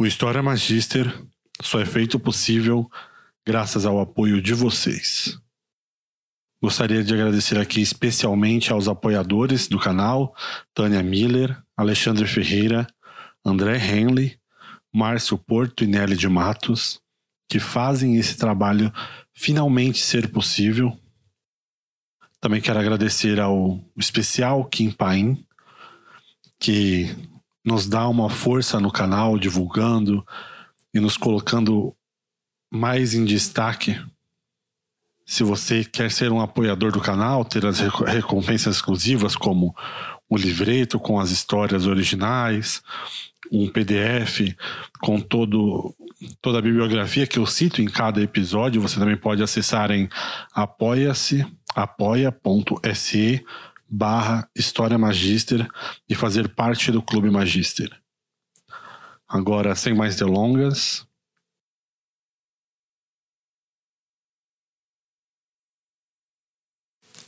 O História Magister só é feito possível graças ao apoio de vocês. Gostaria de agradecer aqui especialmente aos apoiadores do canal, Tânia Miller, Alexandre Ferreira, André Henley, Márcio Porto e Nelly de Matos, que fazem esse trabalho finalmente ser possível. Também quero agradecer ao especial Kim Paim, que nos dá uma força no canal, divulgando e nos colocando mais em destaque. Se você quer ser um apoiador do canal, ter as recompensas exclusivas como o livreto com as histórias originais, um PDF com todo, toda a bibliografia que eu cito em cada episódio, você também pode acessar em apoia-se, apoia.se barra História Magister e fazer parte do Clube Magister. Agora, sem mais delongas.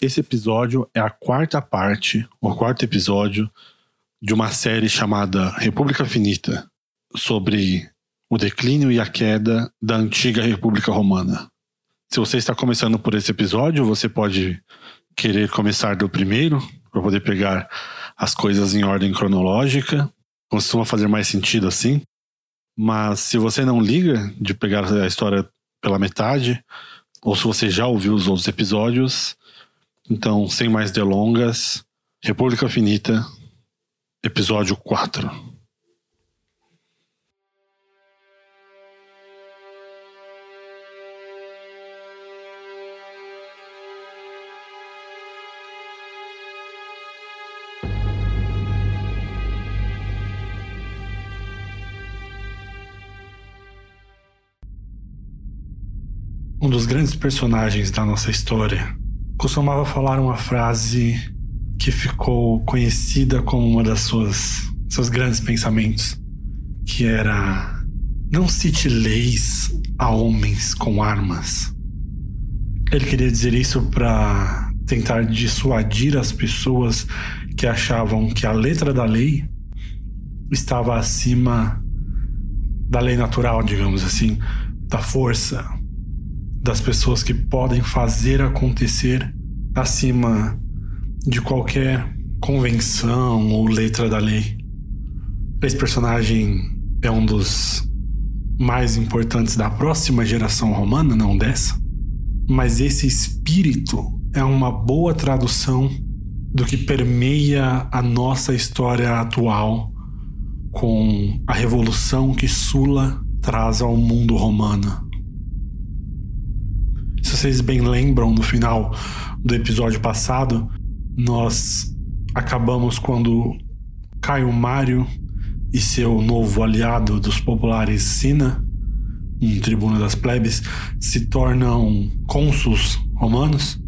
Esse episódio é a quarta parte, o quarto episódio de uma série chamada República Finita, sobre o declínio e a queda da antiga República Romana. Se você está começando por esse episódio, você pode querer começar do primeiro, para poder pegar as coisas em ordem cronológica. Costuma fazer mais sentido assim. Mas se você não liga de pegar a história pela metade, ou se você já ouviu os outros episódios, então, sem mais delongas, República Finita, episódio 4. Dos grandes personagens da nossa história costumava falar uma frase que ficou conhecida como uma das suas seus grandes pensamentos, que era: não cite leis a homens com armas. Ele queria dizer isso para tentar dissuadir as pessoas que achavam que a letra da lei estava acima da lei natural, digamos assim, da força, das pessoas que podem fazer acontecer acima de qualquer convenção ou letra da lei. Esse personagem é um dos mais importantes da próxima geração romana, não dessa. Mas esse espírito é uma boa tradução do que permeia a nossa história atual com a revolução que Sula traz ao mundo romano. Se vocês bem lembram, no final do episódio passado, nós acabamos quando Caio Mário e seu novo aliado dos populares Sina, um tribuno das plebes, se tornam cônsuls romanos.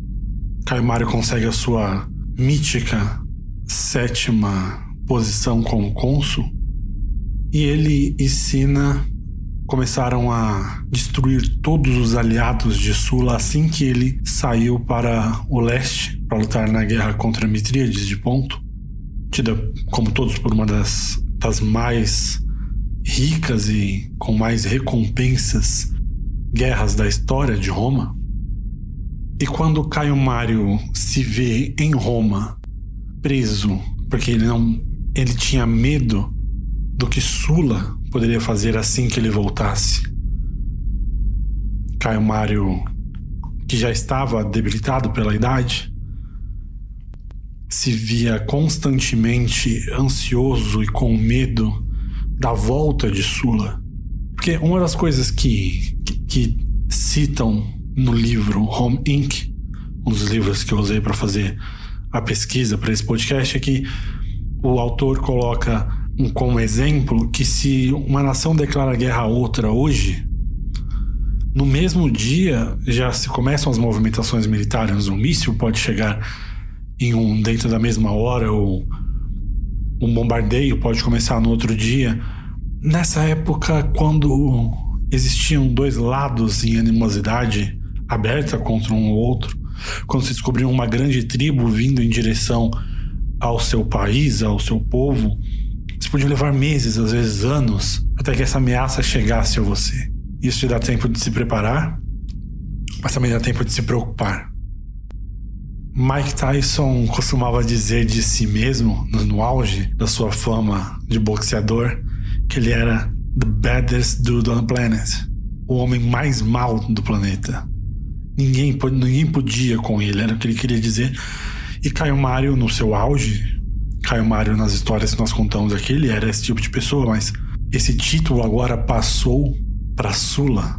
Caio Mário consegue a sua mítica sétima posição como cônsul. E ele e Sina começaram a destruir todos os aliados de Sula assim que ele saiu para o leste para lutar na guerra contra Mitríades de Ponto, tida como todos por uma das, das mais ricas e com mais recompensas guerras da história de Roma. E quando Caio Mário se vê em Roma preso, porque ele não ele tinha medo do que Sula poderia fazer assim que ele voltasse. Caio Mário, que já estava debilitado pela idade, se via constantemente ansioso e com medo da volta de Sula. Porque uma das coisas que, que, que citam no livro Home Inc., um dos livros que eu usei para fazer a pesquisa para esse podcast, é que o autor coloca como exemplo que se uma nação declara guerra a outra hoje, no mesmo dia já se começam as movimentações militares. Um míssil pode chegar em um dentro da mesma hora ou um bombardeio pode começar no outro dia. Nessa época, quando existiam dois lados em animosidade aberta contra um ou outro, quando se descobriu uma grande tribo vindo em direção ao seu país, ao seu povo, podiam levar meses, às vezes anos, até que essa ameaça chegasse a você. Isso te dá tempo de se preparar, mas também dá tempo de se preocupar. Mike Tyson costumava dizer de si mesmo, no auge da sua fama de boxeador, que ele era the baddest dude on the planet, o homem mais mal do planeta. Ninguém, ninguém podia com ele, era o que ele queria dizer. E Caio Mário, no seu auge, Caio Mário, nas histórias que nós contamos aqui, ele era esse tipo de pessoa, mas esse título agora passou para Sula.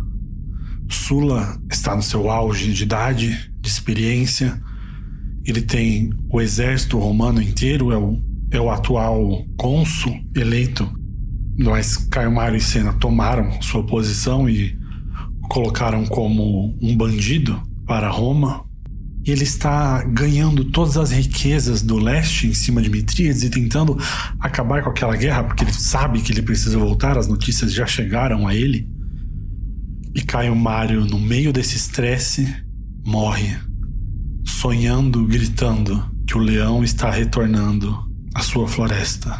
Sula está no seu auge de idade, de experiência. Ele tem o exército romano inteiro, é o, é o atual cônsul eleito. Mas Caio Mário e Sena tomaram sua posição e o colocaram como um bandido para Roma. E ele está ganhando todas as riquezas do leste em cima de Mitríades e tentando acabar com aquela guerra, porque ele sabe que ele precisa voltar, as notícias já chegaram a ele. E Caio Mário, no meio desse estresse, morre, sonhando, gritando que o leão está retornando à sua floresta.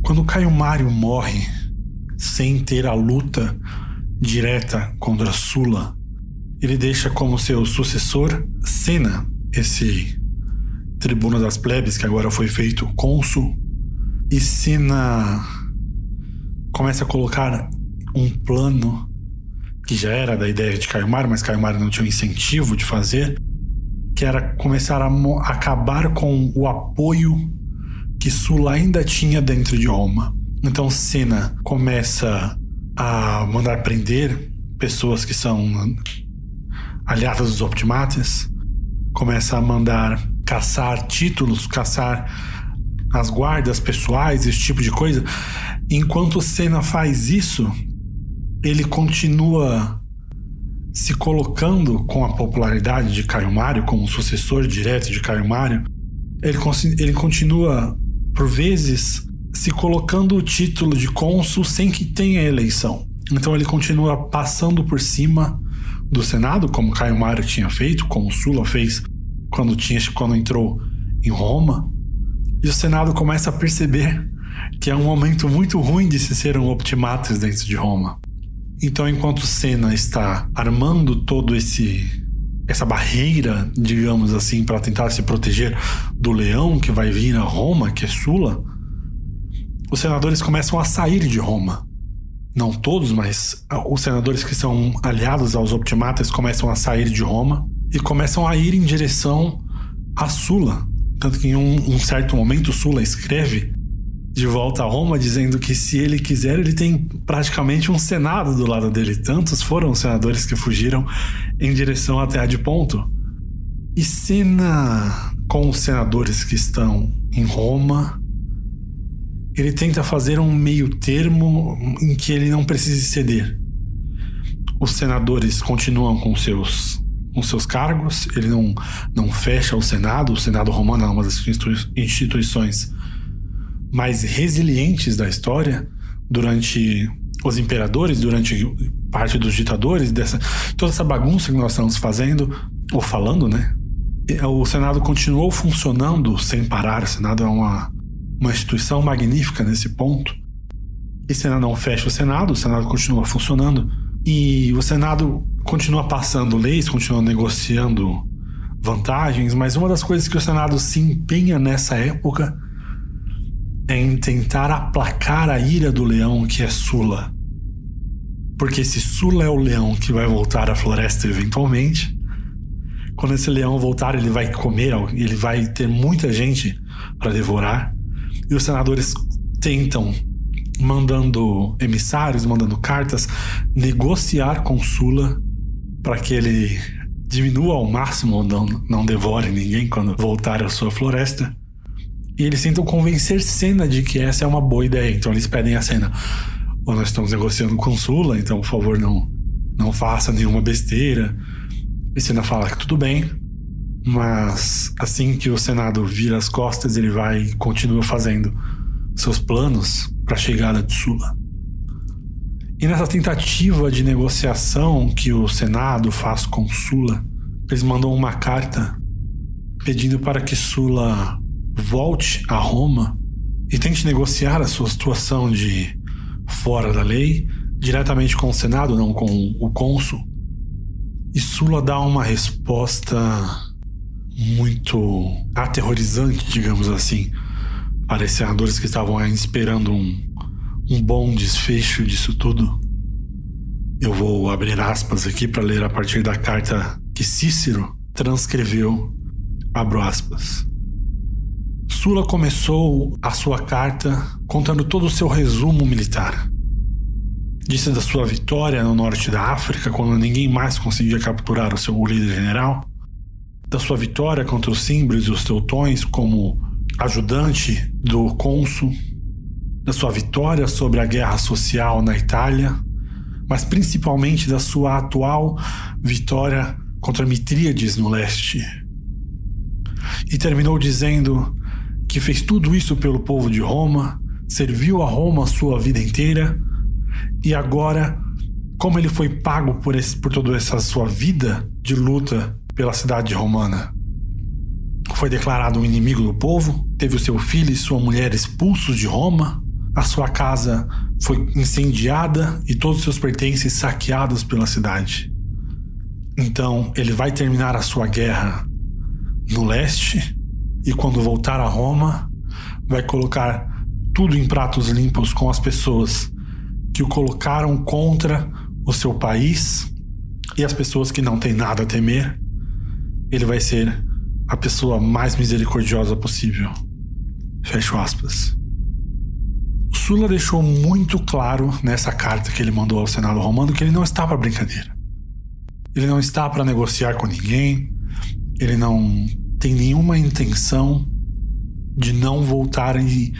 Quando Caio Mário morre, sem ter a luta direta contra Sula, ele deixa como seu sucessor Sena, esse tribuno das plebes que agora foi feito cônsul, e Sena começa a colocar um plano que já era da ideia de Caio Mário, mas Caio Mário não tinha o incentivo de fazer, que era começar a acabar com o apoio que Sula ainda tinha dentro de Roma. Então Sena começa a mandar prender pessoas que são aliadas dos Optimates, começa a mandar caçar títulos, caçar as guardas pessoais, esse tipo de coisa. Enquanto Senna faz isso, ele continua se colocando com a popularidade de Caio Mário, como sucessor direto de Caio Mário. Ele, ele continua, por vezes, se colocando o título de cônsul sem que tenha eleição. Então ele continua passando por cima do Senado, como Caio Mário tinha feito, como Sula fez quando, tinha, quando entrou em Roma. E o Senado começa a perceber que é um momento muito ruim de se ser um optimates dentro de Roma. Então, enquanto Senna está armando todo esse essa barreira, digamos assim, para tentar se proteger do leão que vai vir a Roma, que é Sula, os senadores começam a sair de Roma não todos, mas os senadores que são aliados aos optimatas começam a sair de Roma e começam a ir em direção a Sula. Tanto que em um, um certo momento Sula escreve de volta a Roma dizendo que se ele quiser ele tem praticamente um senado do lado dele. Tantos foram os senadores que fugiram em direção à Terra de Ponto. E cena com os senadores que estão em Roma ele tenta fazer um meio termo em que ele não precise ceder. Os senadores continuam com seus com seus cargos, ele não, não fecha o Senado, o Senado romano é uma das instituições mais resilientes da história durante os imperadores, durante parte dos ditadores, dessa toda essa bagunça que nós estamos fazendo ou falando, né? O Senado continuou funcionando sem parar. O Senado é uma uma instituição magnífica nesse ponto. E Senado não fecha o Senado, o Senado continua funcionando e o Senado continua passando leis, continua negociando vantagens, mas uma das coisas que o Senado se empenha nessa época é em tentar aplacar a ira do leão que é Sula. Porque se Sula é o leão que vai voltar à floresta eventualmente, quando esse leão voltar, ele vai comer, ele vai ter muita gente para devorar. E os senadores tentam, mandando emissários, mandando cartas, negociar com Sula para que ele diminua ao máximo ou não, não devore ninguém quando voltar à sua floresta. E eles tentam convencer Senna de que essa é uma boa ideia. Então eles pedem a Senna: ou nós estamos negociando com Sula, então por favor não, não faça nenhuma besteira. E Senna fala que tudo bem, mas assim que o Senado vira as costas, ele vai e continua fazendo seus planos para a chegada de Sula. E nessa tentativa de negociação que o Senado faz com Sula, eles mandam uma carta pedindo para que Sula volte a Roma e tente negociar a sua situação de fora da lei diretamente com o Senado, não com o cônsul. E Sula dá uma resposta muito aterrorizante, digamos assim, para esses senadores que estavam esperando um, um bom desfecho disso tudo. Eu vou abrir aspas aqui para ler a partir da carta que Cícero transcreveu. Abro aspas. Sula começou a sua carta contando todo o seu resumo militar. Disse da sua vitória no norte da África, quando ninguém mais conseguia capturar o seu líder general, da sua vitória contra os símbrios e os teutões como ajudante do cônsul, da sua vitória sobre a guerra social na Itália, mas principalmente da sua atual vitória contra Mitríades no leste. E terminou dizendo que fez tudo isso pelo povo de Roma, serviu a Roma a sua vida inteira, e agora, como ele foi pago por, esse, por toda essa sua vida de luta pela cidade romana. Foi declarado um inimigo do povo, teve o seu filho e sua mulher expulsos de Roma, a sua casa foi incendiada e todos os seus pertences saqueados pela cidade. Então ele vai terminar a sua guerra no leste e quando voltar a Roma, vai colocar tudo em pratos limpos com as pessoas que o colocaram contra o seu país e as pessoas que não têm nada a temer ele vai ser a pessoa mais misericordiosa possível. Fecho aspas. Sula deixou muito claro nessa carta que ele mandou ao Senado romano que ele não está para brincadeira. Ele não está para negociar com ninguém, ele não tem nenhuma intenção de não voltar e,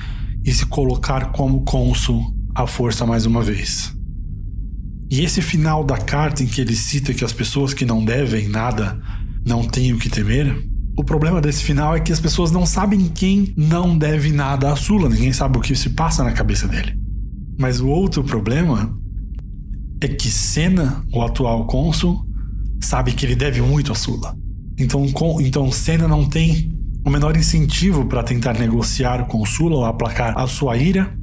e se colocar como cônsul à força mais uma vez. E esse final da carta em que ele cita que as pessoas que não devem nada não tenho que temer. O problema desse final é que as pessoas não sabem quem não deve nada a Sula, ninguém sabe o que se passa na cabeça dele. Mas o outro problema é que Senna, o atual cônsul, sabe que ele deve muito a Sula. Então, com, então Senna não tem o menor incentivo para tentar negociar com Sula ou aplacar a sua ira.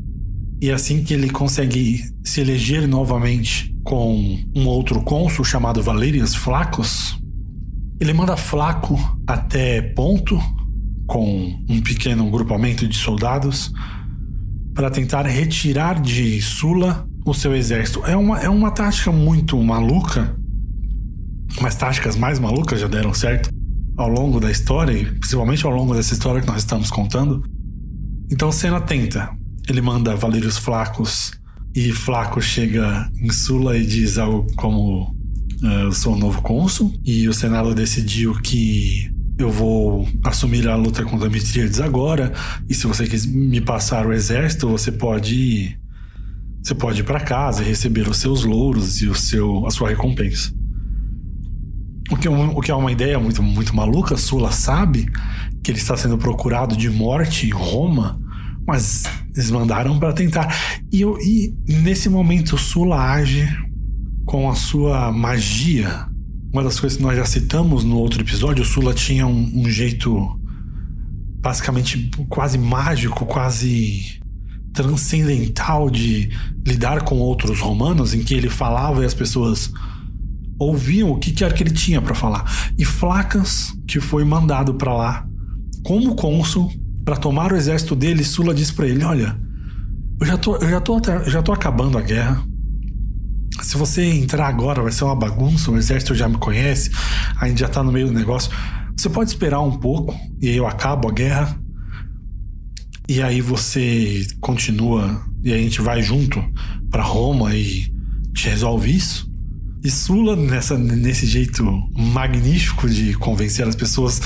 E assim que ele consegue se eleger novamente com um outro cônsul chamado Valerius Flacos, ele manda Flaco até Ponto, com um pequeno grupamento de soldados, para tentar retirar de Sula o seu exército. É uma, é uma tática muito maluca, mas táticas mais malucas já deram certo ao longo da história, e principalmente ao longo dessa história que nós estamos contando. Então Senna tenta. Ele manda Valerios Flacos e Flaco chega em Sula e diz algo como eu sou o novo cônsul e o Senado decidiu que eu vou assumir a luta contra Mitríades agora. E se você quiser me passar o exército, você pode ir, você pode ir para casa e receber os seus louros e o seu, a sua recompensa. O que, é uma, o que é uma ideia muito, muito maluca, Sula sabe que ele está sendo procurado de morte em Roma, mas eles mandaram para tentar. E, eu, e nesse momento Sula age com a sua magia. Uma das coisas que nós já citamos no outro episódio, o Sula tinha um, um jeito basicamente quase mágico, quase transcendental de lidar com outros romanos, em que ele falava e as pessoas ouviam o que quer que ele tinha para falar. E Flacas, que foi mandado para lá como cônsul para tomar o exército dele, Sula disse para ele: "Olha, eu já tô, eu já tô, já tô acabando a guerra. Se você entrar agora, vai ser uma bagunça. O exército já me conhece, a gente já tá no meio do negócio. Você pode esperar um pouco e aí eu acabo a guerra. E aí você continua e a gente vai junto para Roma e te resolve isso. E Sula, nessa, nesse jeito magnífico de convencer as pessoas,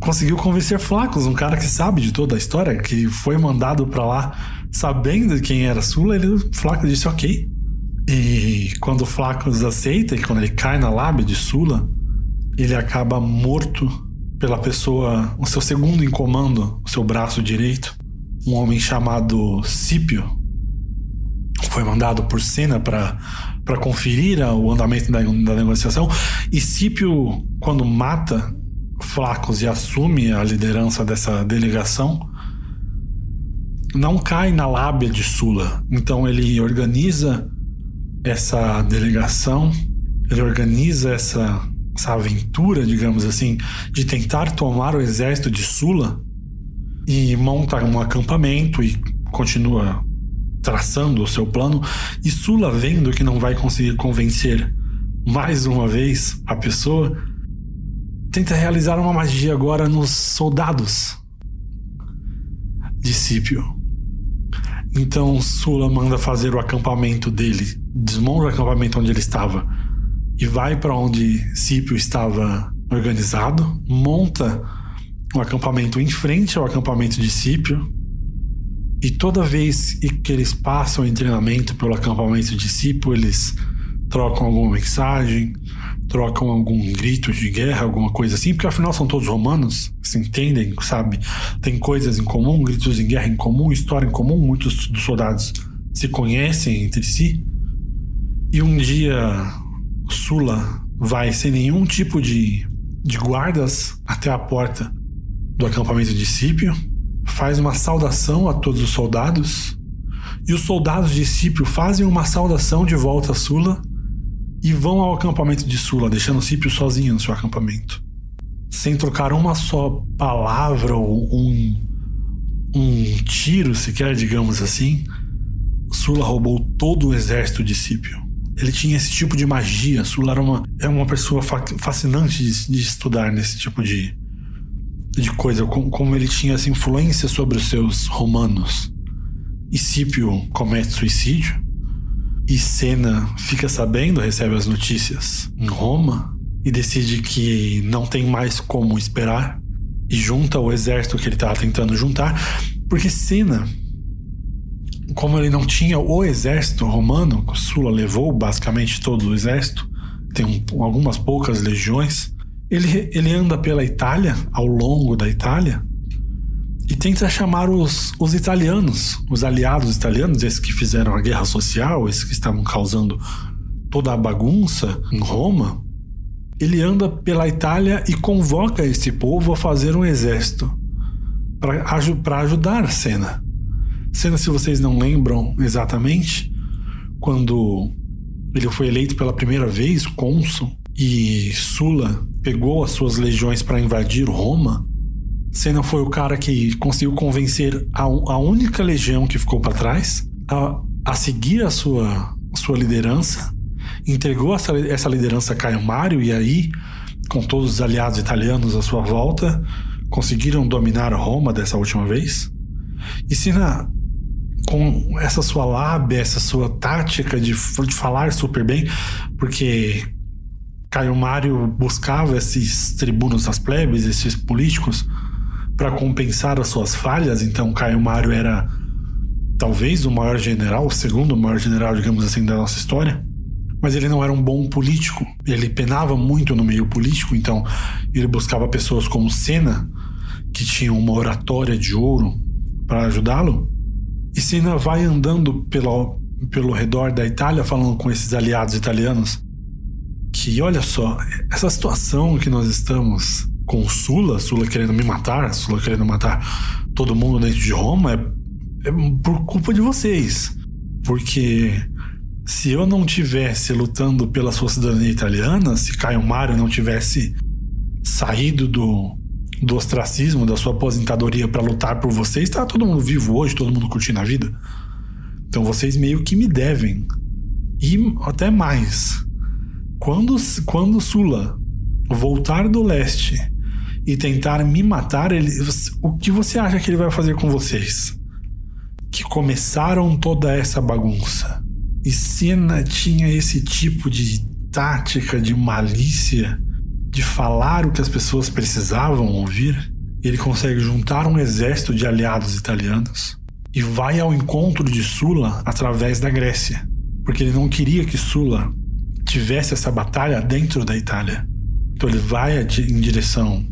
conseguiu convencer Flacos, um cara que sabe de toda a história, que foi mandado para lá sabendo quem era Sula. Ele, Flaco disse: Ok, e quando o Flacos aceita, e quando ele cai na lábia de Sula, ele acaba morto pela pessoa, o seu segundo em comando, o seu braço direito, um homem chamado Cípio. Foi mandado por Senna para conferir o andamento da, da negociação. E Cípio, quando mata Flacos e assume a liderança dessa delegação, não cai na lábia de Sula. Então ele organiza essa delegação, ele organiza essa, essa aventura, digamos assim, de tentar tomar o exército de Sula e monta um acampamento e continua traçando o seu plano. E Sula, vendo que não vai conseguir convencer mais uma vez a pessoa, tenta realizar uma magia agora nos soldados de Cípio. Então Sula manda fazer o acampamento dele, desmonta o acampamento onde ele estava e vai para onde Cípio estava organizado, monta o acampamento em frente ao acampamento de Cípio. E toda vez que eles passam em treinamento pelo acampamento de Cípio, eles trocam alguma mensagem, trocam algum grito de guerra, alguma coisa assim, porque afinal são todos romanos, se entendem, sabe? Tem coisas em comum, gritos de guerra em comum, história em comum, muitos dos soldados se conhecem entre si. E um dia Sula vai sem nenhum tipo de, de guardas até a porta do acampamento de Cípio, faz uma saudação a todos os soldados, e os soldados de Cípio fazem uma saudação de volta a Sula e vão ao acampamento de Sula, deixando Cípio sozinho no seu acampamento. Sem trocar uma só palavra ou um, um tiro sequer, digamos assim, Sula roubou todo o exército de Cípio. Ele tinha esse tipo de magia. Sula era uma, é uma pessoa fascinante de, de, estudar nesse tipo de, de coisa, como, como ele tinha essa influência sobre os seus romanos. E Cípio comete suicídio. E Senna fica sabendo, recebe as notícias em Roma. E decide que não tem mais como esperar. E junta o exército que ele estava tentando juntar, porque Senna, como ele não tinha o exército romano, Sula levou basicamente todo o exército, tem um, algumas poucas legiões, ele, ele anda pela Itália, ao longo da Itália, e tenta chamar os, os italianos, os aliados italianos, esses que fizeram a guerra social, esses que estavam causando toda a bagunça em Roma. Ele anda pela Itália e convoca esse povo a fazer um exército para ajudar Senna. Senna, se vocês não lembram exatamente, quando ele foi eleito pela primeira vez cônsul e Sula pegou as suas legiões para invadir Roma, Senna foi o cara que conseguiu convencer a, a única legião que ficou para trás a, a, seguir a sua, a sua liderança, entregou essa, essa liderança a Caio Mário e aí, com todos os aliados italianos à sua volta, conseguiram dominar Roma dessa última vez. E Senna, com essa sua lábia, essa sua tática de, de falar super bem, porque Caio Mário buscava esses tribunos das plebes, esses políticos, para compensar as suas falhas. Então, Caio Mário era talvez o maior general, o segundo maior general, digamos assim, da nossa história. Mas ele não era um bom político. Ele penava muito no meio político, então ele buscava pessoas como Senna, que tinham uma oratória de ouro para ajudá-lo. E Senna vai andando pelo, pelo redor da Itália, falando com esses aliados italianos que, olha só, essa situação que nós estamos com Sula, Sula querendo me matar, Sula querendo matar todo mundo dentro de Roma, é, é por culpa de vocês. Porque se eu não tivesse lutando pela sua cidadania italiana, se Caio Mário não tivesse saído do, do ostracismo, da sua aposentadoria para lutar por vocês, está todo mundo vivo hoje, todo mundo curtindo a vida. Então vocês meio que me devem. E até mais. Quando, quando Sula voltar do leste e tentar me matar, ele, o que você acha que ele vai fazer com vocês? Que começaram toda essa bagunça. E Senna tinha esse tipo de tática de malícia, de falar o que as pessoas precisavam ouvir. Ele consegue juntar um exército de aliados italianos e vai ao encontro de Sula através da Grécia, porque ele não queria que Sula tivesse essa batalha dentro da Itália. Então ele vai em direção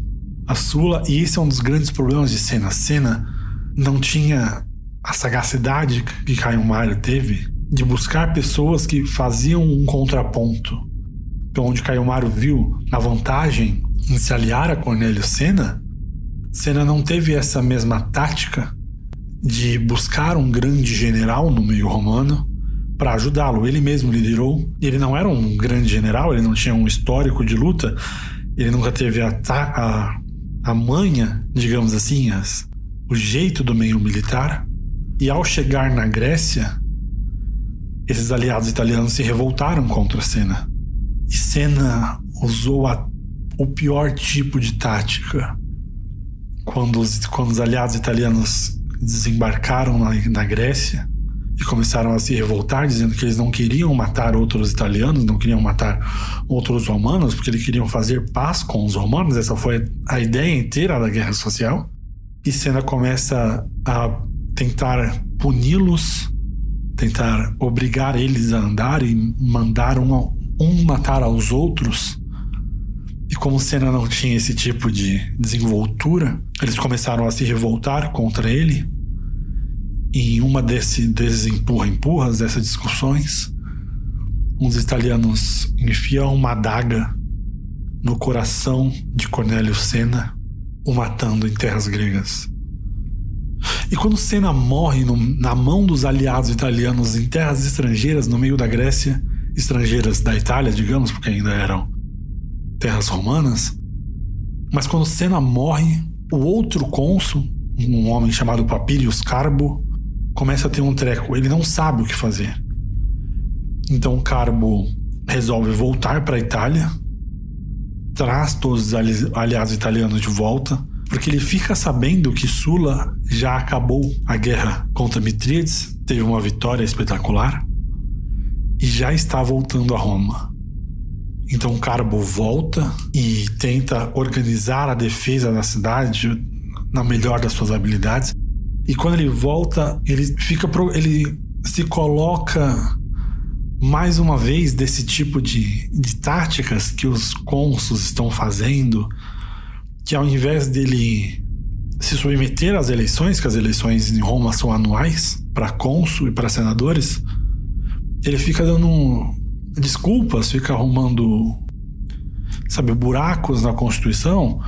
a Sula, e esse é um dos grandes problemas de Senna. Senna não tinha a sagacidade que Caio Mário teve de buscar pessoas que faziam um contraponto. Então, onde Caio Mário viu a vantagem em se aliar a Cornélio Senna, Senna não teve essa mesma tática de buscar um grande general no meio romano para ajudá-lo. Ele mesmo liderou. Ele não era um grande general, ele não tinha um histórico de luta, ele nunca teve a, a, a manha, digamos assim, as, o jeito do meio militar. E ao chegar na Grécia, esses aliados italianos se revoltaram contra Senna. E Senna usou a, o pior tipo de tática. Quando os, quando os aliados italianos desembarcaram na, na Grécia, e começaram a se revoltar, dizendo que eles não queriam matar outros italianos, não queriam matar outros romanos, porque eles queriam fazer paz com os romanos. Essa foi a ideia inteira da guerra social. E Senna começa a tentar puni-los, tentar obrigar eles a andar e mandar um, um matar aos outros. E como Senna não tinha esse tipo de desenvoltura, eles começaram a se revoltar contra ele em uma desse, desses empurra-empurras, dessas discussões, uns italianos enfiam uma adaga no coração de Cornélio Senna, o matando em terras gregas. E quando Senna morre no, na mão dos aliados italianos em terras estrangeiras, no meio da Grécia, estrangeiras da Itália, digamos, porque ainda eram terras romanas, mas quando Senna morre, o outro cônsul, um homem chamado Papirius Carbo, começa a ter um treco, ele não sabe o que fazer. Então Carbo resolve voltar para a Itália, traz todos os aliados italianos de volta, porque ele fica sabendo que Sula já acabou a guerra contra Mitríades, teve uma vitória espetacular e já está voltando a Roma. Então Carbo volta e tenta organizar a defesa da cidade na melhor das suas habilidades e quando ele volta, ele fica pro, ele se coloca mais uma vez desse tipo de, de táticas que os cônsuls estão fazendo, que ao invés dele se submeter às eleições, que as eleições em Roma são anuais, para cônsul e para senadores, ele fica dando desculpas, fica arrumando, sabe, buracos na Constituição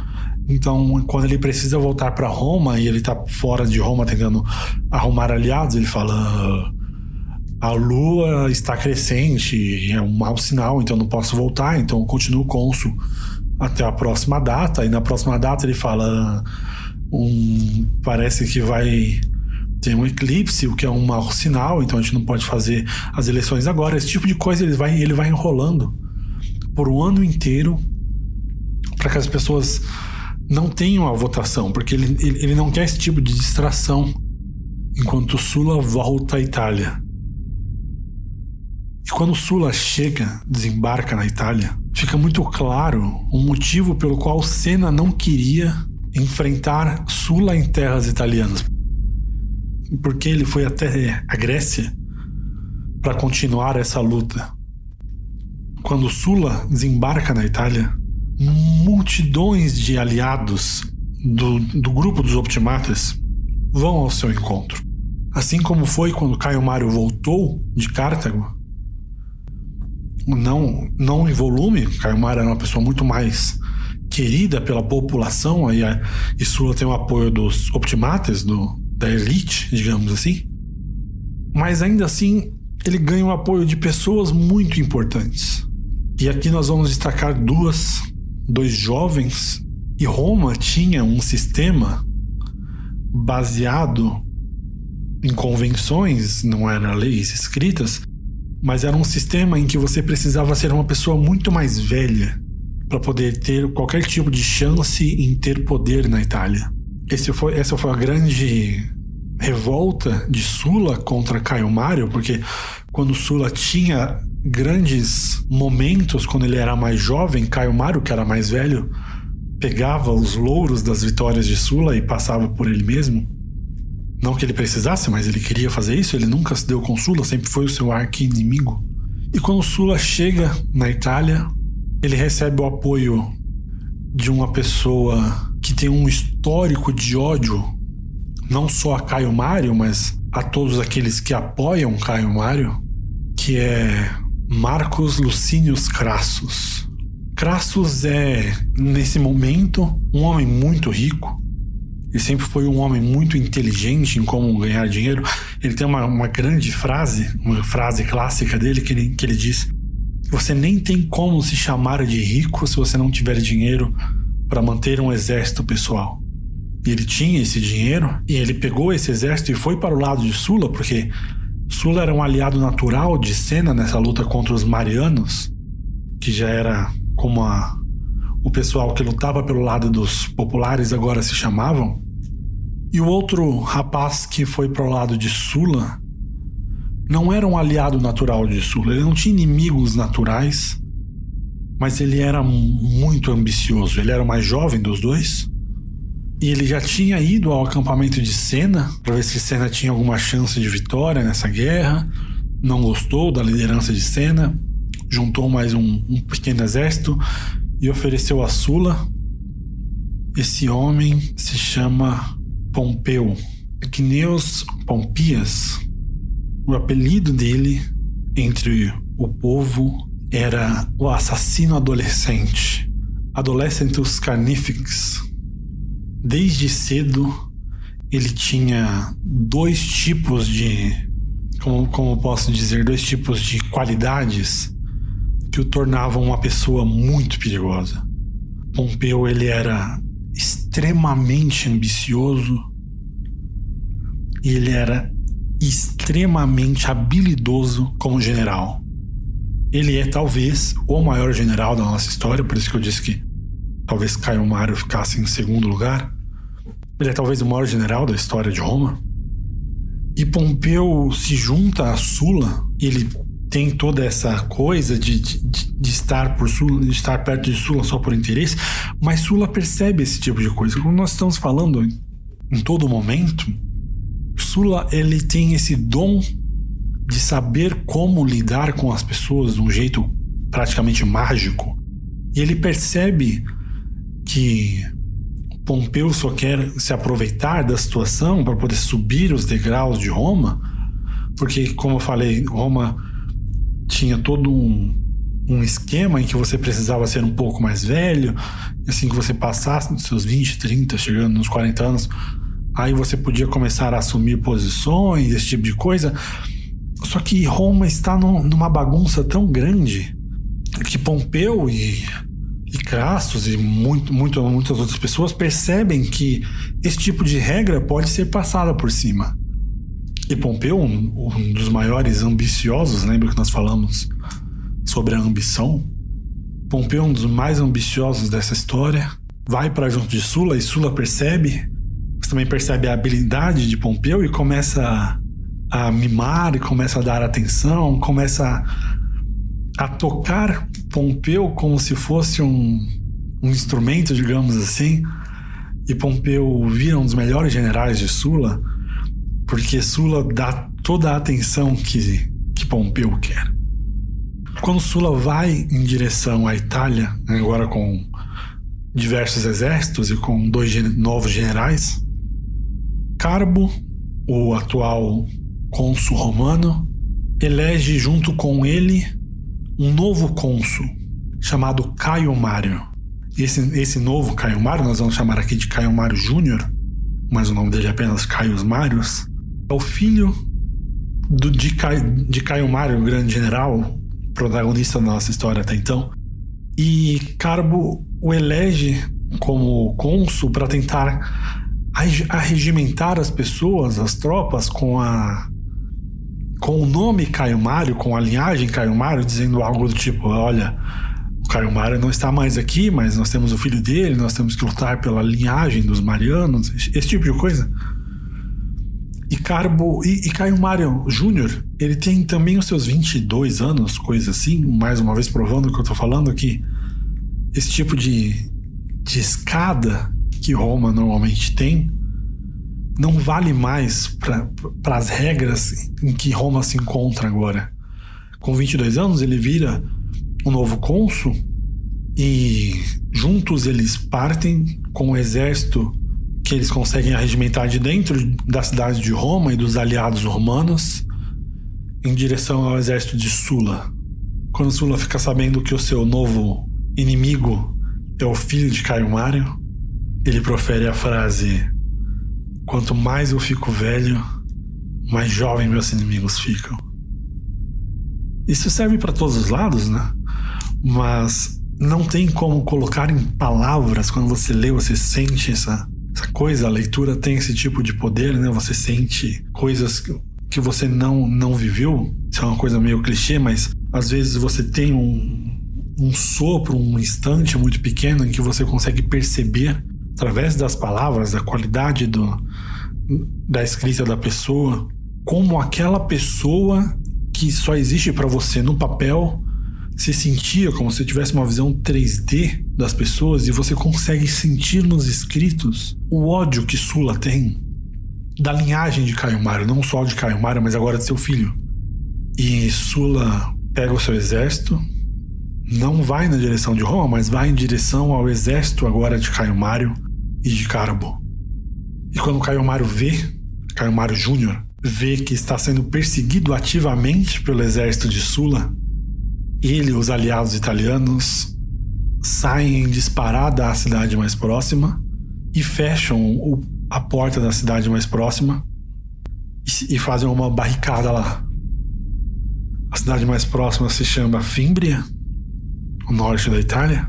então, quando ele precisa voltar para Roma e ele está fora de Roma tentando arrumar aliados, ele fala: a lua está crescente, é um mau sinal, então não posso voltar, então continuo cônsul até a próxima data. E na próxima data ele fala: um, parece que vai ter um eclipse, o que é um mau sinal, então a gente não pode fazer as eleições agora. Esse tipo de coisa ele vai, ele vai enrolando por um ano inteiro para que as pessoas não tenham a votação, porque ele, ele, ele não quer esse tipo de distração enquanto Sula volta à Itália. E quando Sula chega, desembarca na Itália, fica muito claro o motivo pelo qual Senna não queria enfrentar Sula em terras italianas. Porque ele foi até a Grécia para continuar essa luta. Quando Sula desembarca na Itália, multidões de aliados do, do grupo dos Optimatas vão ao seu encontro. Assim como foi quando Caio Mário voltou de Cartago, não, não em volume, Caio Mário era uma pessoa muito mais querida pela população, a, e Sula tem o apoio dos Optimatas, do, da elite, digamos assim. Mas ainda assim, ele ganha o apoio de pessoas muito importantes. E aqui nós vamos destacar duas dois jovens, e Roma tinha um sistema baseado em convenções, não eram leis escritas, mas era um sistema em que você precisava ser uma pessoa muito mais velha para poder ter qualquer tipo de chance em ter poder na Itália. Esse foi, essa foi a grande revolta de Sula contra Caio Mário, porque quando Sula tinha grandes momentos quando ele era mais jovem, Caio Mário, que era mais velho, pegava os louros das vitórias de Sula e passava por ele mesmo. Não que ele precisasse, mas ele queria fazer isso, ele nunca se deu com Sula, sempre foi o seu arqui-inimigo. E quando Sula chega na Itália, ele recebe o apoio de uma pessoa que tem um histórico de ódio, não só a Caio Mário, mas a todos aqueles que apoiam Caio Mário, que é Marcos Lucínios Crassus. Crassus é, nesse momento, um homem muito rico. Ele sempre foi um homem muito inteligente em como ganhar dinheiro. Ele tem uma, uma grande frase, uma frase clássica dele, que ele, que ele diz: Você nem tem como se chamar de rico se você não tiver dinheiro para manter um exército pessoal. E ele tinha esse dinheiro e ele pegou esse exército e foi para o lado de Sula, porque Sula era um aliado natural de Senna nessa luta contra os Marianos, que já era como a, o pessoal que lutava pelo lado dos populares agora se chamavam. E o outro rapaz que foi para o lado de Sula não era um aliado natural de Sula, ele não tinha inimigos naturais, mas ele era muito ambicioso. Ele era o mais jovem dos dois. E ele já tinha ido ao acampamento de Senna para ver se Senna tinha alguma chance de vitória nessa guerra. Não gostou da liderança de Senna, juntou mais um, um pequeno exército e ofereceu a Sula. Esse homem se chama Pompeu. Quineus Pompias. O apelido dele entre o povo era o assassino adolescente. Adolescentus Carnifex. Desde cedo ele tinha dois tipos de. Como, como posso dizer? Dois tipos de qualidades que o tornavam uma pessoa muito perigosa. Pompeu ele era extremamente ambicioso e ele era extremamente habilidoso como general. Ele é talvez o maior general da nossa história, por isso que eu disse que talvez Caio Mário ficasse em segundo lugar. Ele é talvez o maior general da história de Roma. E Pompeu se junta a Sula, ele tem toda essa coisa de, de, de, estar por Sula, de estar perto de Sula só por interesse, mas Sula percebe esse tipo de coisa. Como nós estamos falando em todo momento, Sula ele tem esse dom de saber como lidar com as pessoas de um jeito praticamente mágico. E ele percebe que Pompeu só quer se aproveitar da situação para poder subir os degraus de Roma, porque, como eu falei, Roma tinha todo um, um esquema em que você precisava ser um pouco mais velho, assim que você passasse dos seus 20, 30, chegando nos 40 anos, aí você podia começar a assumir posições, esse tipo de coisa. Só que Roma está no, numa bagunça tão grande que Pompeu e, e Crassus e muito, muito, muitas outras pessoas percebem que esse tipo de regra pode ser passada por cima. E Pompeu, um, um dos maiores ambiciosos, lembra que nós falamos sobre a ambição? Pompeu, um dos mais ambiciosos dessa história, vai para junto de Sula e Sula percebe, você também percebe a habilidade de Pompeu e começa a, mimar, e começa a dar atenção, começa a, a tocar Pompeu como se fosse um, um instrumento, digamos assim. E Pompeu vira um dos melhores generais de Sula porque Sula dá toda a atenção que, que Pompeu quer. Quando Sula vai em direção à Itália, agora com diversos exércitos e com dois novos generais, Carbo, o atual cônsul romano, elege junto com ele um novo cônsul chamado Caio Mário. Esse, esse novo Caio Mário, nós vamos chamar aqui de Caio Mário Júnior, mas o nome dele é apenas Caio Mários, é o filho do, de, Caio, de Caio Mário, grande general, protagonista da nossa história até então. E Carbo o elege como cônsul para tentar arregimentar as pessoas, as tropas, com a com o nome Caio Mário, com a linhagem Caio Mário, dizendo algo do tipo: olha, o Caio Mário não está mais aqui, mas nós temos o filho dele, nós temos que lutar pela linhagem dos Marianos, esse tipo de coisa. E Carbo e, e Caio Mário Júnior, ele tem também os seus 22 anos, coisa assim, mais uma vez provando o que eu tô falando aqui. Esse tipo de, de escada que Roma normalmente tem não vale mais para as regras em que Roma se encontra agora. Com 22 anos, ele vira um novo cônsul e juntos eles partem com o exército que eles conseguem arregimentar de dentro da cidade de Roma e dos aliados romanos em direção ao exército de Sula. Quando Sula fica sabendo que o seu novo inimigo é o filho de Caio Mário, ele profere a frase: Quanto mais eu fico velho, mais jovem meus inimigos ficam. Isso serve para todos os lados, né? Mas não tem como colocar em palavras quando você lê, você sente essa, essa coisa. A leitura tem esse tipo de poder, né? Você sente coisas que você não, não viveu. Isso é uma coisa meio clichê, mas às vezes você tem um, um sopro, um instante muito pequeno em que você consegue perceber, através das palavras, da qualidade do, da escrita da pessoa, como aquela pessoa que só existe para você no papel se sentia como se tivesse uma visão 3D das pessoas e você consegue sentir nos escritos o ódio que Sula tem da linhagem de Caio Mário, não só de Caio Mário, mas agora de seu filho. E Sula pega o seu exército, não vai na direção de Roma, mas vai em direção ao exército agora de Caio Mário e de Carbo. E quando Caio Mário vê, Caio Mário Júnior, vê que está sendo perseguido ativamente pelo exército de Sula, ele e os aliados italianos saem em disparada à cidade mais próxima e fecham o, a porta da cidade mais próxima e, e fazem uma barricada lá. A cidade mais próxima se chama Fimbria, o norte da Itália,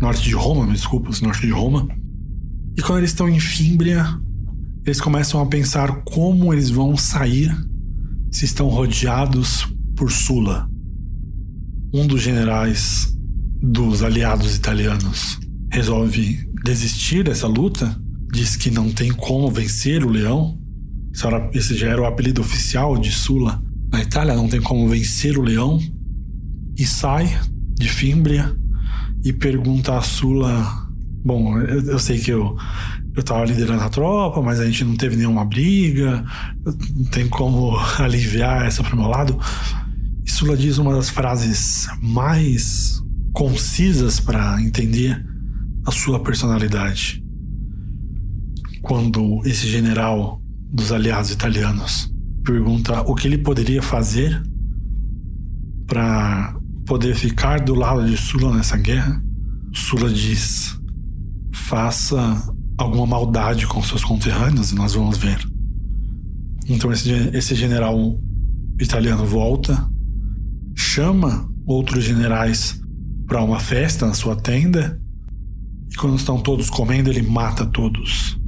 norte de Roma, me desculpa, norte de Roma. E quando eles estão em Fimbria, eles começam a pensar como eles vão sair se estão rodeados por Sula, um dos generais dos aliados italianos. Resolve desistir dessa luta, diz que não tem como vencer o leão. Esse já era o apelido oficial de Sula na Itália, não tem como vencer o leão. E sai de Fimbria e pergunta a Sula: Bom, eu, eu sei que eu eu tava liderando a tropa, mas a gente não teve nenhuma briga, não tem como aliviar essa pro meu lado. Sula diz uma das frases mais concisas para entender a sua personalidade. Quando esse general dos aliados italianos pergunta o que ele poderia fazer para poder ficar do lado de Sula nessa guerra, Sula diz: faça alguma maldade com seus conterrâneos e nós vamos ver. Então esse, esse general italiano volta, chama outros generais para uma festa na sua tenda e quando estão todos comendo ele mata todos.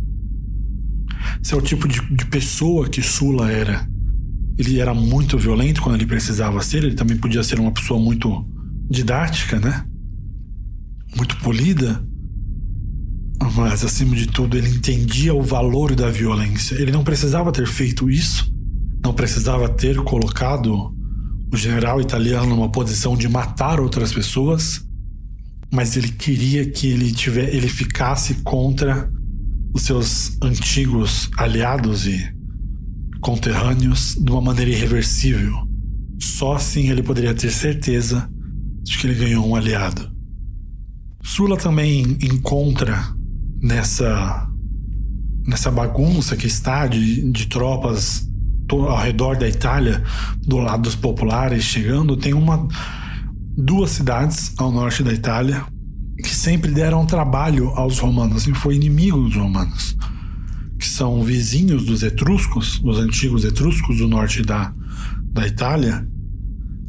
Esse é o tipo de, de pessoa que Sula era. Ele era muito violento quando ele precisava ser, ele também podia ser uma pessoa muito didática, né? Muito polida, mas, acima de tudo, ele entendia o valor da violência. Ele não precisava ter feito isso, não precisava ter colocado o general italiano numa posição de matar outras pessoas, mas ele queria que ele, tiver, ele ficasse contra os seus antigos aliados e conterrâneos de uma maneira irreversível. Só assim ele poderia ter certeza de que ele ganhou um aliado. Sula também encontra nessa nessa bagunça que está de, de tropas ao redor da Itália, do lado dos populares chegando, tem uma duas cidades ao norte da Itália que sempre deram trabalho aos romanos e foi inimigo dos romanos, que são vizinhos dos etruscos, os antigos etruscos do norte da, da Itália.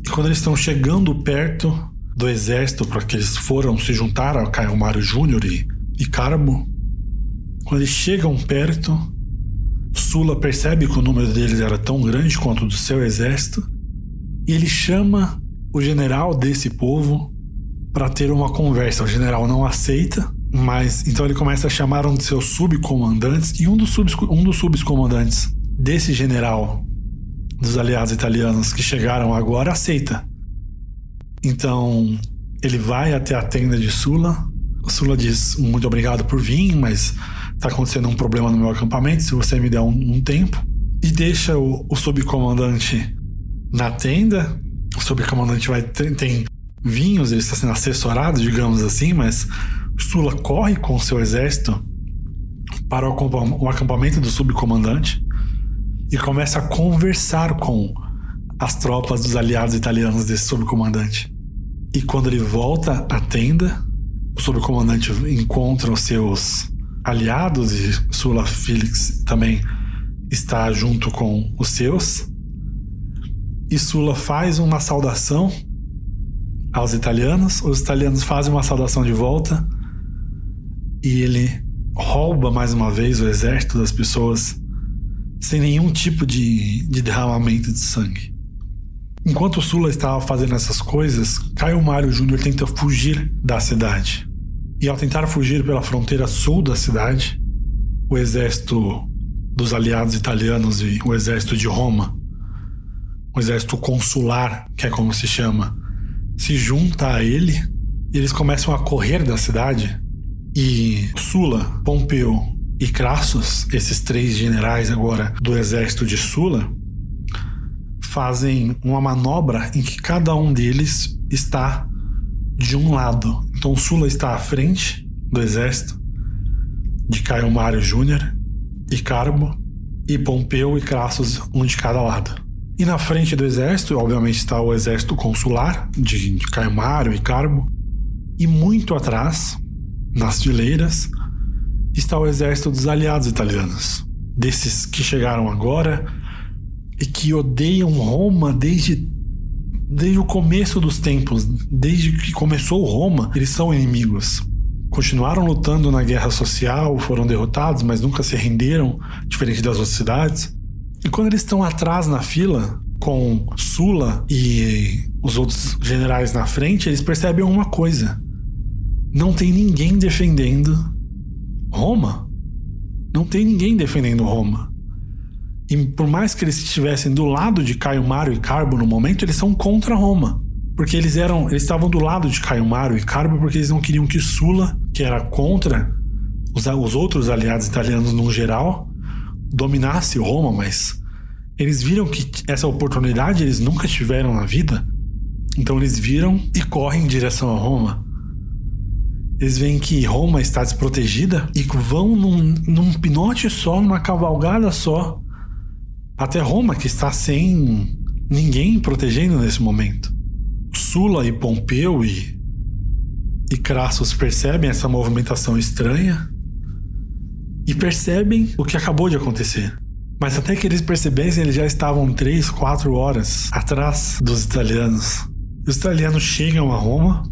E quando eles estão chegando perto do exército para que eles foram se juntar ao Caio Mário Júnior e e Carbo. Quando eles chegam perto, Sula percebe que o número deles era tão grande quanto o do seu exército e ele chama o general desse povo para ter uma conversa. O general não aceita, mas então ele começa a chamar um de seus subcomandantes e um dos, um dos subcomandantes desse general dos aliados italianos que chegaram agora aceita. Então ele vai até a tenda de Sula, Sula diz muito obrigado por vir, mas está acontecendo um problema no meu acampamento, se você me der um, um tempo. E deixa o, o, subcomandante na tenda. O subcomandante vai tem, tem vinhos, ele está sendo assessorado, digamos assim, mas Sula corre com seu exército para o acampamento do subcomandante e começa a conversar com as tropas dos aliados italianos desse subcomandante. E quando ele volta à tenda, o subcomandante encontra os seus aliados e Sula Felix também está junto com os seus. E Sula faz uma saudação aos italianos, os italianos fazem uma saudação de volta e ele rouba mais uma vez o exército das pessoas sem nenhum tipo de, de derramamento de sangue. Enquanto Sula estava fazendo essas coisas, Caio Mário Júnior tenta fugir da cidade. E ao tentar fugir pela fronteira sul da cidade, o exército dos aliados italianos e o exército de Roma, o exército consular, que é como se chama, se junta a ele e eles começam a correr da cidade. E Sula, Pompeu e Crassus, esses três generais agora do exército de Sula, fazem uma manobra em que cada um deles está de um lado. Então Sula está à frente do exército de Caio Mário Júnior e Carbo e Pompeu e Crassus, um de cada lado. E na frente do exército, obviamente, está o exército consular de, Caio Mário e Carbo. E muito atrás, nas fileiras, está o exército dos aliados italianos. Desses que chegaram agora e que odeiam Roma desde desde o começo dos tempos, desde que começou Roma, eles são inimigos. Continuaram lutando na guerra social, foram derrotados, mas nunca se renderam, diferente das outras cidades. E quando eles estão atrás na fila, com Sula e os outros generais na frente, eles percebem uma coisa: não tem ninguém defendendo Roma. Não tem ninguém defendendo Roma. E por mais que eles estivessem do lado de Caio Mário e Carbo no momento, eles são contra Roma. Porque eles eram, eles estavam do lado de Caio Mário e Carbo porque eles não queriam que Sula, que era contra os, os outros aliados italianos no geral, dominasse Roma, mas eles viram que essa oportunidade eles nunca tiveram na vida. Então eles viram e correm em direção a Roma. Eles veem que Roma está desprotegida e vão num, num pinote só, numa cavalgada só, até Roma, que está sem ninguém protegendo nesse momento. Sula e Pompeu e, e Crassus percebem essa movimentação estranha e percebem o que acabou de acontecer. Mas até que eles percebessem, eles já estavam três, quatro horas atrás dos italianos. Os italianos chegam a Roma,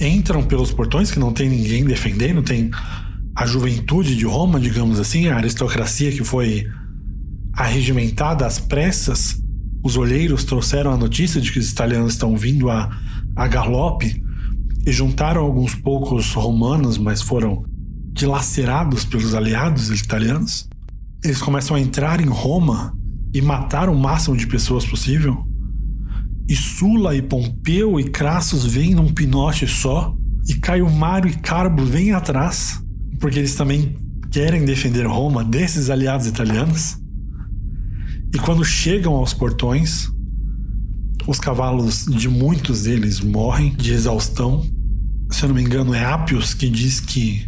entram pelos portões, que não tem ninguém defendendo, tem a juventude de Roma, digamos assim, a aristocracia que foi arregimentada às pressas, os olheiros trouxeram a notícia de que os italianos estão vindo a, a galope e juntaram alguns poucos romanos, mas foram dilacerados pelos aliados italianos. Eles começam a entrar em Roma e matar o máximo de pessoas possível. E Sula e Pompeu e Crassus vêm num pinote só, e Caio Mário e Carbo vêm atrás, porque eles também querem defender Roma desses aliados italianos. E quando chegam aos portões, os cavalos de muitos deles morrem de exaustão. Se eu não me engano, é Apios que diz que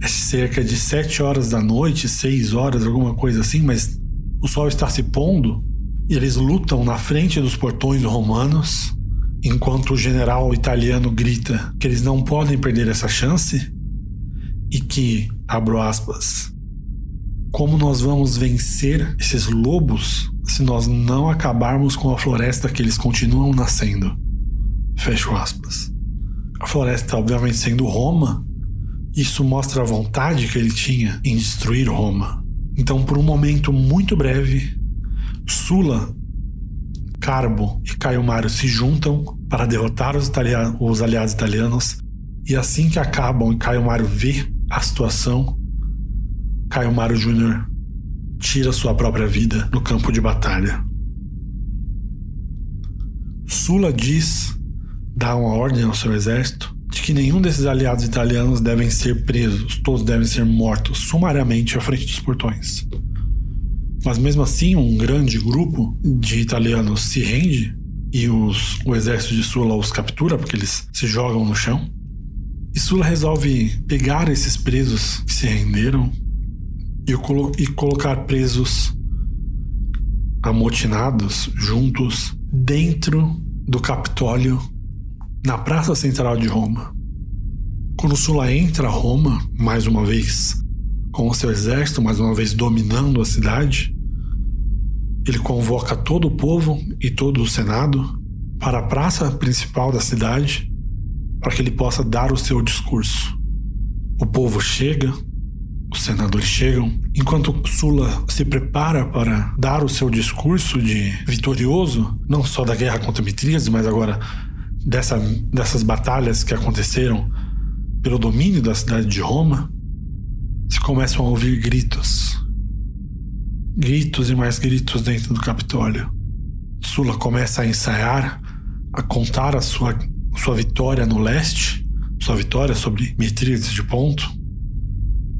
é cerca de sete horas da noite, seis horas, alguma coisa assim, mas o sol está se pondo e eles lutam na frente dos portões romanos, enquanto o general italiano grita que eles não podem perder essa chance e que, abro aspas, como nós vamos vencer esses lobos se nós não acabarmos com a floresta que eles continuam nascendo? Fecho aspas. A floresta, obviamente, sendo Roma, isso mostra a vontade que ele tinha em destruir Roma. Então, por um momento muito breve, Sula, Carbo e Caio Mário se juntam para derrotar os, os aliados italianos. E assim que acabam e Caio Mário vê a situação, Caio Mário Jr. tira sua própria vida no campo de batalha. Sula diz, dá uma ordem ao seu exército, de que nenhum desses aliados italianos devem ser presos, todos devem ser mortos sumariamente à frente dos portões. Mas mesmo assim, um grande grupo de italianos se rende e os, o exército de Sula os captura porque eles se jogam no chão. E Sula resolve pegar esses presos que se renderam e, colo e colocar presos amotinados juntos dentro do Capitólio na Praça Central de Roma. Quando Sula entra a Roma, mais uma vez, com o seu exército, mais uma vez dominando a cidade, ele convoca todo o povo e todo o senado para a praça principal da cidade para que ele possa dar o seu discurso. O povo chega, os senadores chegam, enquanto Sula se prepara para dar o seu discurso de vitorioso, não só da guerra contra Mitríades, mas agora dessa, dessas batalhas que aconteceram pelo domínio da cidade de Roma, se começam a ouvir gritos. Gritos e mais gritos dentro do Capitólio. Sula começa a ensaiar, a contar a sua, sua vitória no leste, sua vitória sobre Mitríades de Ponto,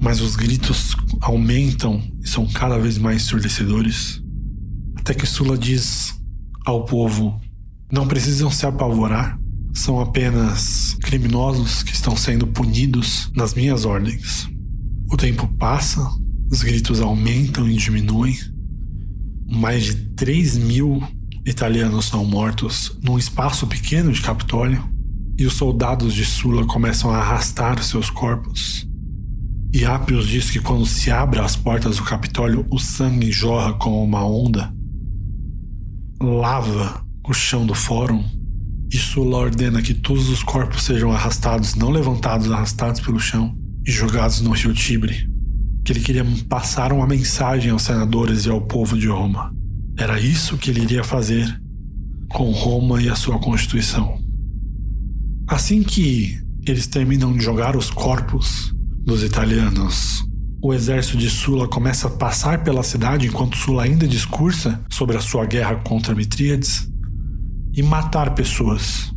mas os gritos aumentam e são cada vez mais ensurdecedores. Até que Sula diz ao povo: não precisam se apavorar, são apenas criminosos que estão sendo punidos nas minhas ordens. O tempo passa, os gritos aumentam e diminuem. Mais de 3 mil italianos são mortos num espaço pequeno de Capitólio, e os soldados de Sula começam a arrastar seus corpos. E Apios diz que quando se abre as portas do Capitólio, o sangue jorra como uma onda, lava o chão do fórum e Sula ordena que todos os corpos sejam arrastados, não levantados, arrastados pelo chão e jogados no rio Tibre. Que ele queria passar uma mensagem aos senadores e ao povo de Roma. Era isso que ele iria fazer com Roma e a sua constituição. Assim que eles terminam de jogar os corpos dos italianos, o exército de Sula começa a passar pela cidade enquanto Sula ainda discursa sobre a sua guerra contra Mitríades e matar pessoas.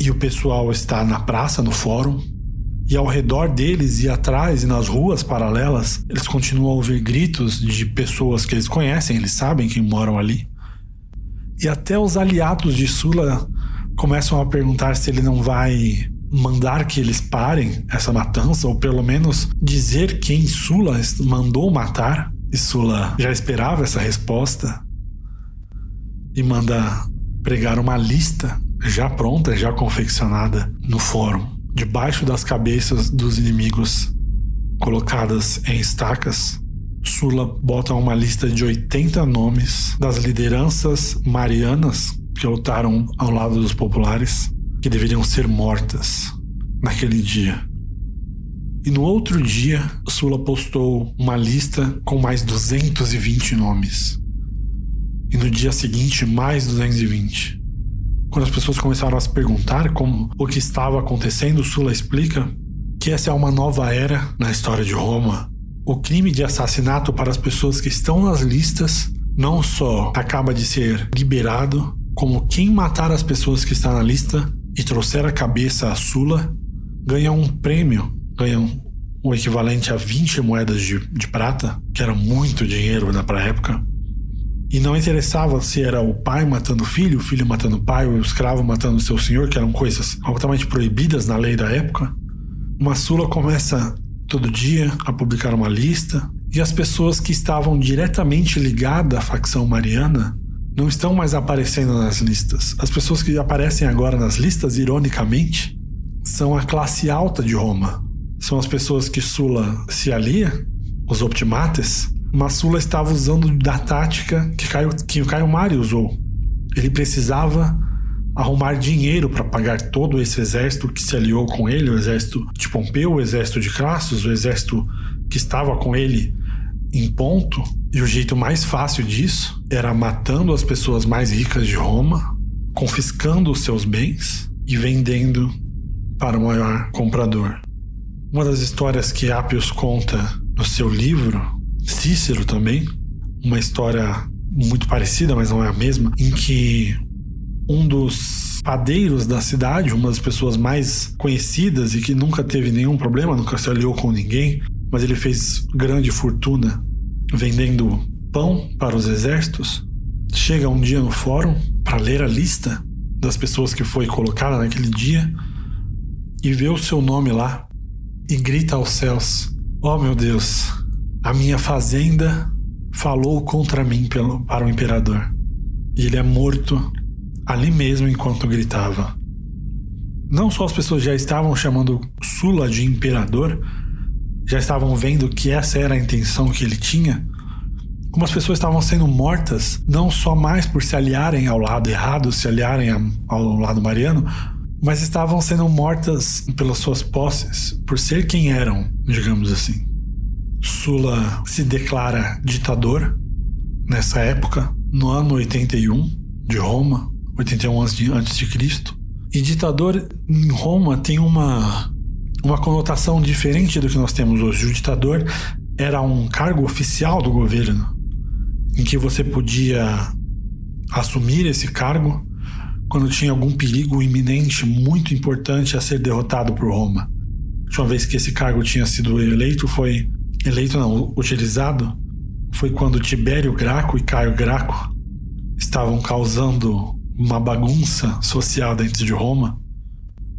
E o pessoal está na praça, no fórum, e ao redor deles e atrás e nas ruas paralelas, eles continuam a ouvir gritos de pessoas que eles conhecem, eles sabem que moram ali. E até os aliados de Sula começam a perguntar se ele não vai mandar que eles parem essa matança, ou pelo menos dizer quem Sula mandou matar. E Sula já esperava essa resposta e manda pregar uma lista já pronta, já confeccionada no fórum, debaixo das cabeças dos inimigos colocadas em estacas. Sula bota uma lista de 80 nomes das lideranças marianas que lutaram ao lado dos populares, que deveriam ser mortas naquele dia. E no outro dia, Sula postou uma lista com mais 220 nomes e no dia seguinte mais 220. Quando as pessoas começaram a se perguntar como o que estava acontecendo, Sula explica que essa é uma nova era na história de Roma. O crime de assassinato para as pessoas que estão nas listas não só acaba de ser liberado, como quem matar as pessoas que estão na lista e trouxer a cabeça a Sula ganha um prêmio, ganha o equivalente a 20 moedas de, de prata, que era muito dinheiro na pra época e não interessava se era o pai matando o filho, o filho matando o pai, o escravo matando o seu senhor, que eram coisas altamente proibidas na lei da época. Uma sula começa todo dia a publicar uma lista e as pessoas que estavam diretamente ligadas à facção mariana não estão mais aparecendo nas listas. As pessoas que aparecem agora nas listas, ironicamente, são a classe alta de Roma. São as pessoas que Sula se alia, os optimates, Massula estava usando da tática que, Caio, que o Caio Mari usou. Ele precisava arrumar dinheiro para pagar todo esse exército que se aliou com ele, o exército de Pompeu, o exército de Crassus, o exército que estava com ele em ponto. E o jeito mais fácil disso era matando as pessoas mais ricas de Roma, confiscando os seus bens e vendendo para o maior comprador. Uma das histórias que Apios conta no seu livro Cícero também, uma história muito parecida, mas não é a mesma, em que um dos padeiros da cidade, uma das pessoas mais conhecidas e que nunca teve nenhum problema, nunca se aliou com ninguém, mas ele fez grande fortuna vendendo pão para os exércitos, chega um dia no fórum para ler a lista das pessoas que foi colocada naquele dia e vê o seu nome lá e grita aos céus: Oh meu Deus, a minha fazenda falou contra mim pelo, para o imperador. E ele é morto ali mesmo enquanto gritava. Não só as pessoas já estavam chamando Sula de imperador, já estavam vendo que essa era a intenção que ele tinha, como as pessoas estavam sendo mortas, não só mais por se aliarem ao lado errado, se aliarem ao lado mariano, mas estavam sendo mortas pelas suas posses, por ser quem eram, digamos assim. Sula se declara ditador nessa época, no ano 81 de Roma, 81 antes de Cristo. E ditador em Roma tem uma uma conotação diferente do que nós temos hoje. O ditador era um cargo oficial do governo, em que você podia assumir esse cargo quando tinha algum perigo iminente muito importante a ser derrotado por Roma. A última vez que esse cargo tinha sido eleito foi eleito não, utilizado foi quando Tibério Graco e Caio Graco estavam causando uma bagunça social dentro de Roma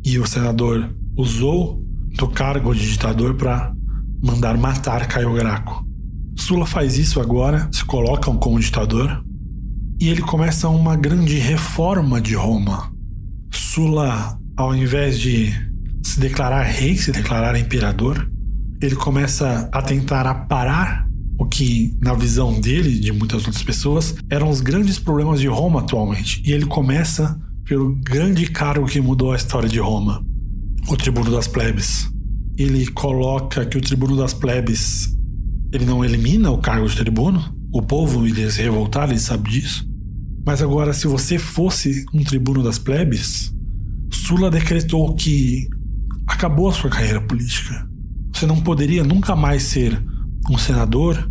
e o senador usou do cargo de ditador para mandar matar Caio Graco. Sula faz isso agora, se coloca como ditador e ele começa uma grande reforma de Roma. Sula, ao invés de se declarar rei, se declarar imperador, ele começa a tentar aparar o que, na visão dele, de muitas outras pessoas, eram os grandes problemas de Roma atualmente. E ele começa pelo grande cargo que mudou a história de Roma, o tribuno das plebes. Ele coloca que o tribuno das plebes ele não elimina o cargo de tribuno, o povo iria se revoltar, ele sabe disso. Mas agora, se você fosse um tribuno das plebes, Sula decretou que acabou a sua carreira política. Você não poderia nunca mais ser um senador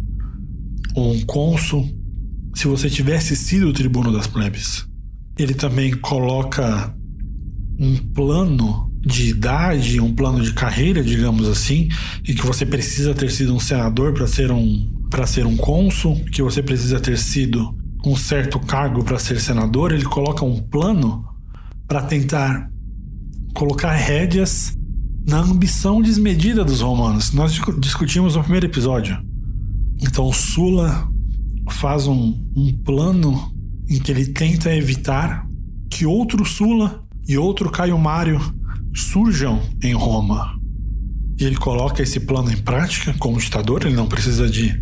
ou um cônsul se você tivesse sido o tribuno das plebes. Ele também coloca um plano de idade, um plano de carreira, digamos assim, e que você precisa ter sido um senador para ser um para ser um cônsul, que você precisa ter sido um certo cargo para ser senador, ele coloca um plano para tentar colocar rédeas na ambição desmedida dos romanos. Nós discutimos no primeiro episódio. Então Sula faz um, um plano em que ele tenta evitar que outro Sula e outro Caio Mário surjam em Roma. E ele coloca esse plano em prática como ditador, ele não precisa de,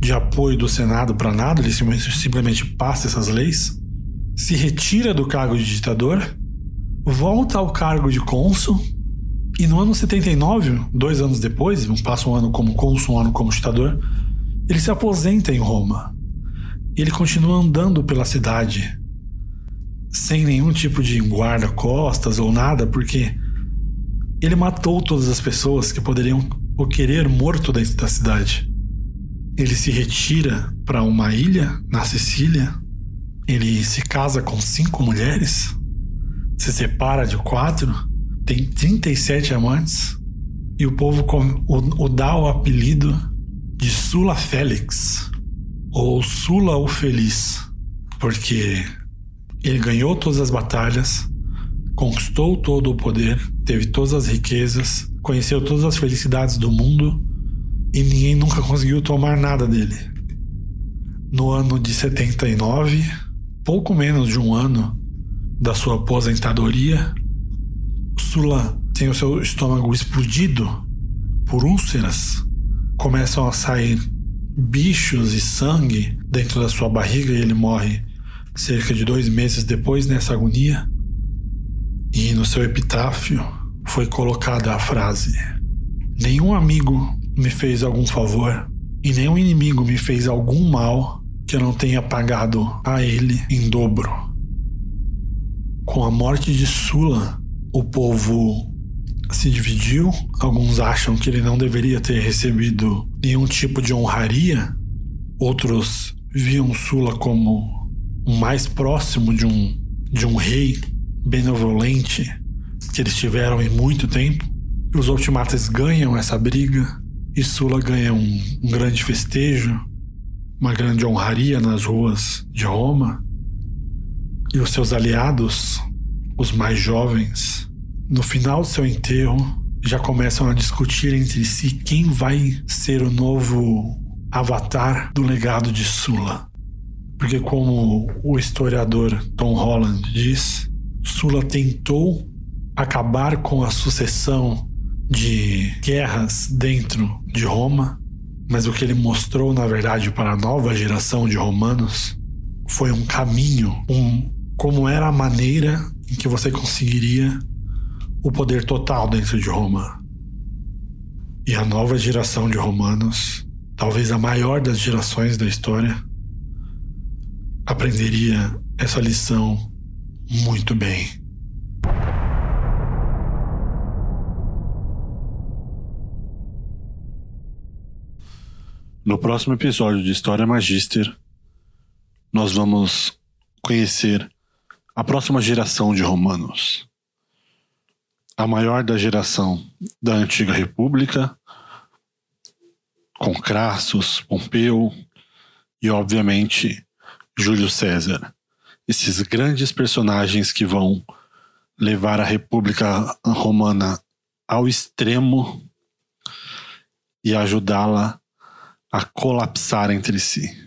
de apoio do Senado para nada, ele simplesmente passa essas leis, se retira do cargo de ditador, volta ao cargo de cônsul, e no ano 79, dois anos depois, passa um ano como cônsul, um ano como ditador, ele se aposenta em Roma. Ele continua andando pela cidade, sem nenhum tipo de guarda-costas ou nada, porque ele matou todas as pessoas que poderiam o querer morto dentro da cidade. Ele se retira para uma ilha na Sicília. Ele se casa com cinco mulheres, se separa de quatro, tem 37 amantes e o povo o, o dá o apelido de Sula Félix ou Sula o Feliz, porque ele ganhou todas as batalhas, conquistou todo o poder, teve todas as riquezas, conheceu todas as felicidades do mundo e ninguém nunca conseguiu tomar nada dele. No ano de 79, pouco menos de um ano da sua aposentadoria, Sula tem o seu estômago explodido por úlceras, começam a sair bichos e sangue dentro da sua barriga e ele morre cerca de dois meses depois nessa agonia, e no seu epitáfio foi colocada a frase: Nenhum amigo me fez algum favor e nenhum inimigo me fez algum mal que eu não tenha pagado a ele em dobro. Com a morte de Sula, o povo se dividiu. Alguns acham que ele não deveria ter recebido nenhum tipo de honraria, outros viam Sula como mais próximo de um, de um rei benevolente que eles tiveram em muito tempo. Os ultimatas ganham essa briga e Sula ganha um, um grande festejo, uma grande honraria nas ruas de Roma. E os seus aliados, os mais jovens, no final do seu enterro, já começam a discutir entre si quem vai ser o novo avatar do legado de Sula. Porque, como o historiador Tom Holland diz, Sula tentou acabar com a sucessão de guerras dentro de Roma, mas o que ele mostrou, na verdade, para a nova geração de romanos foi um caminho, um como era a maneira em que você conseguiria o poder total dentro de Roma. E a nova geração de romanos, talvez a maior das gerações da história, aprenderia essa lição muito bem. No próximo episódio de História Magister, nós vamos conhecer a próxima geração de romanos. A maior da geração da antiga república, com Crassus, Pompeu e, obviamente, Júlio César. Esses grandes personagens que vão levar a República Romana ao extremo e ajudá-la a colapsar entre si.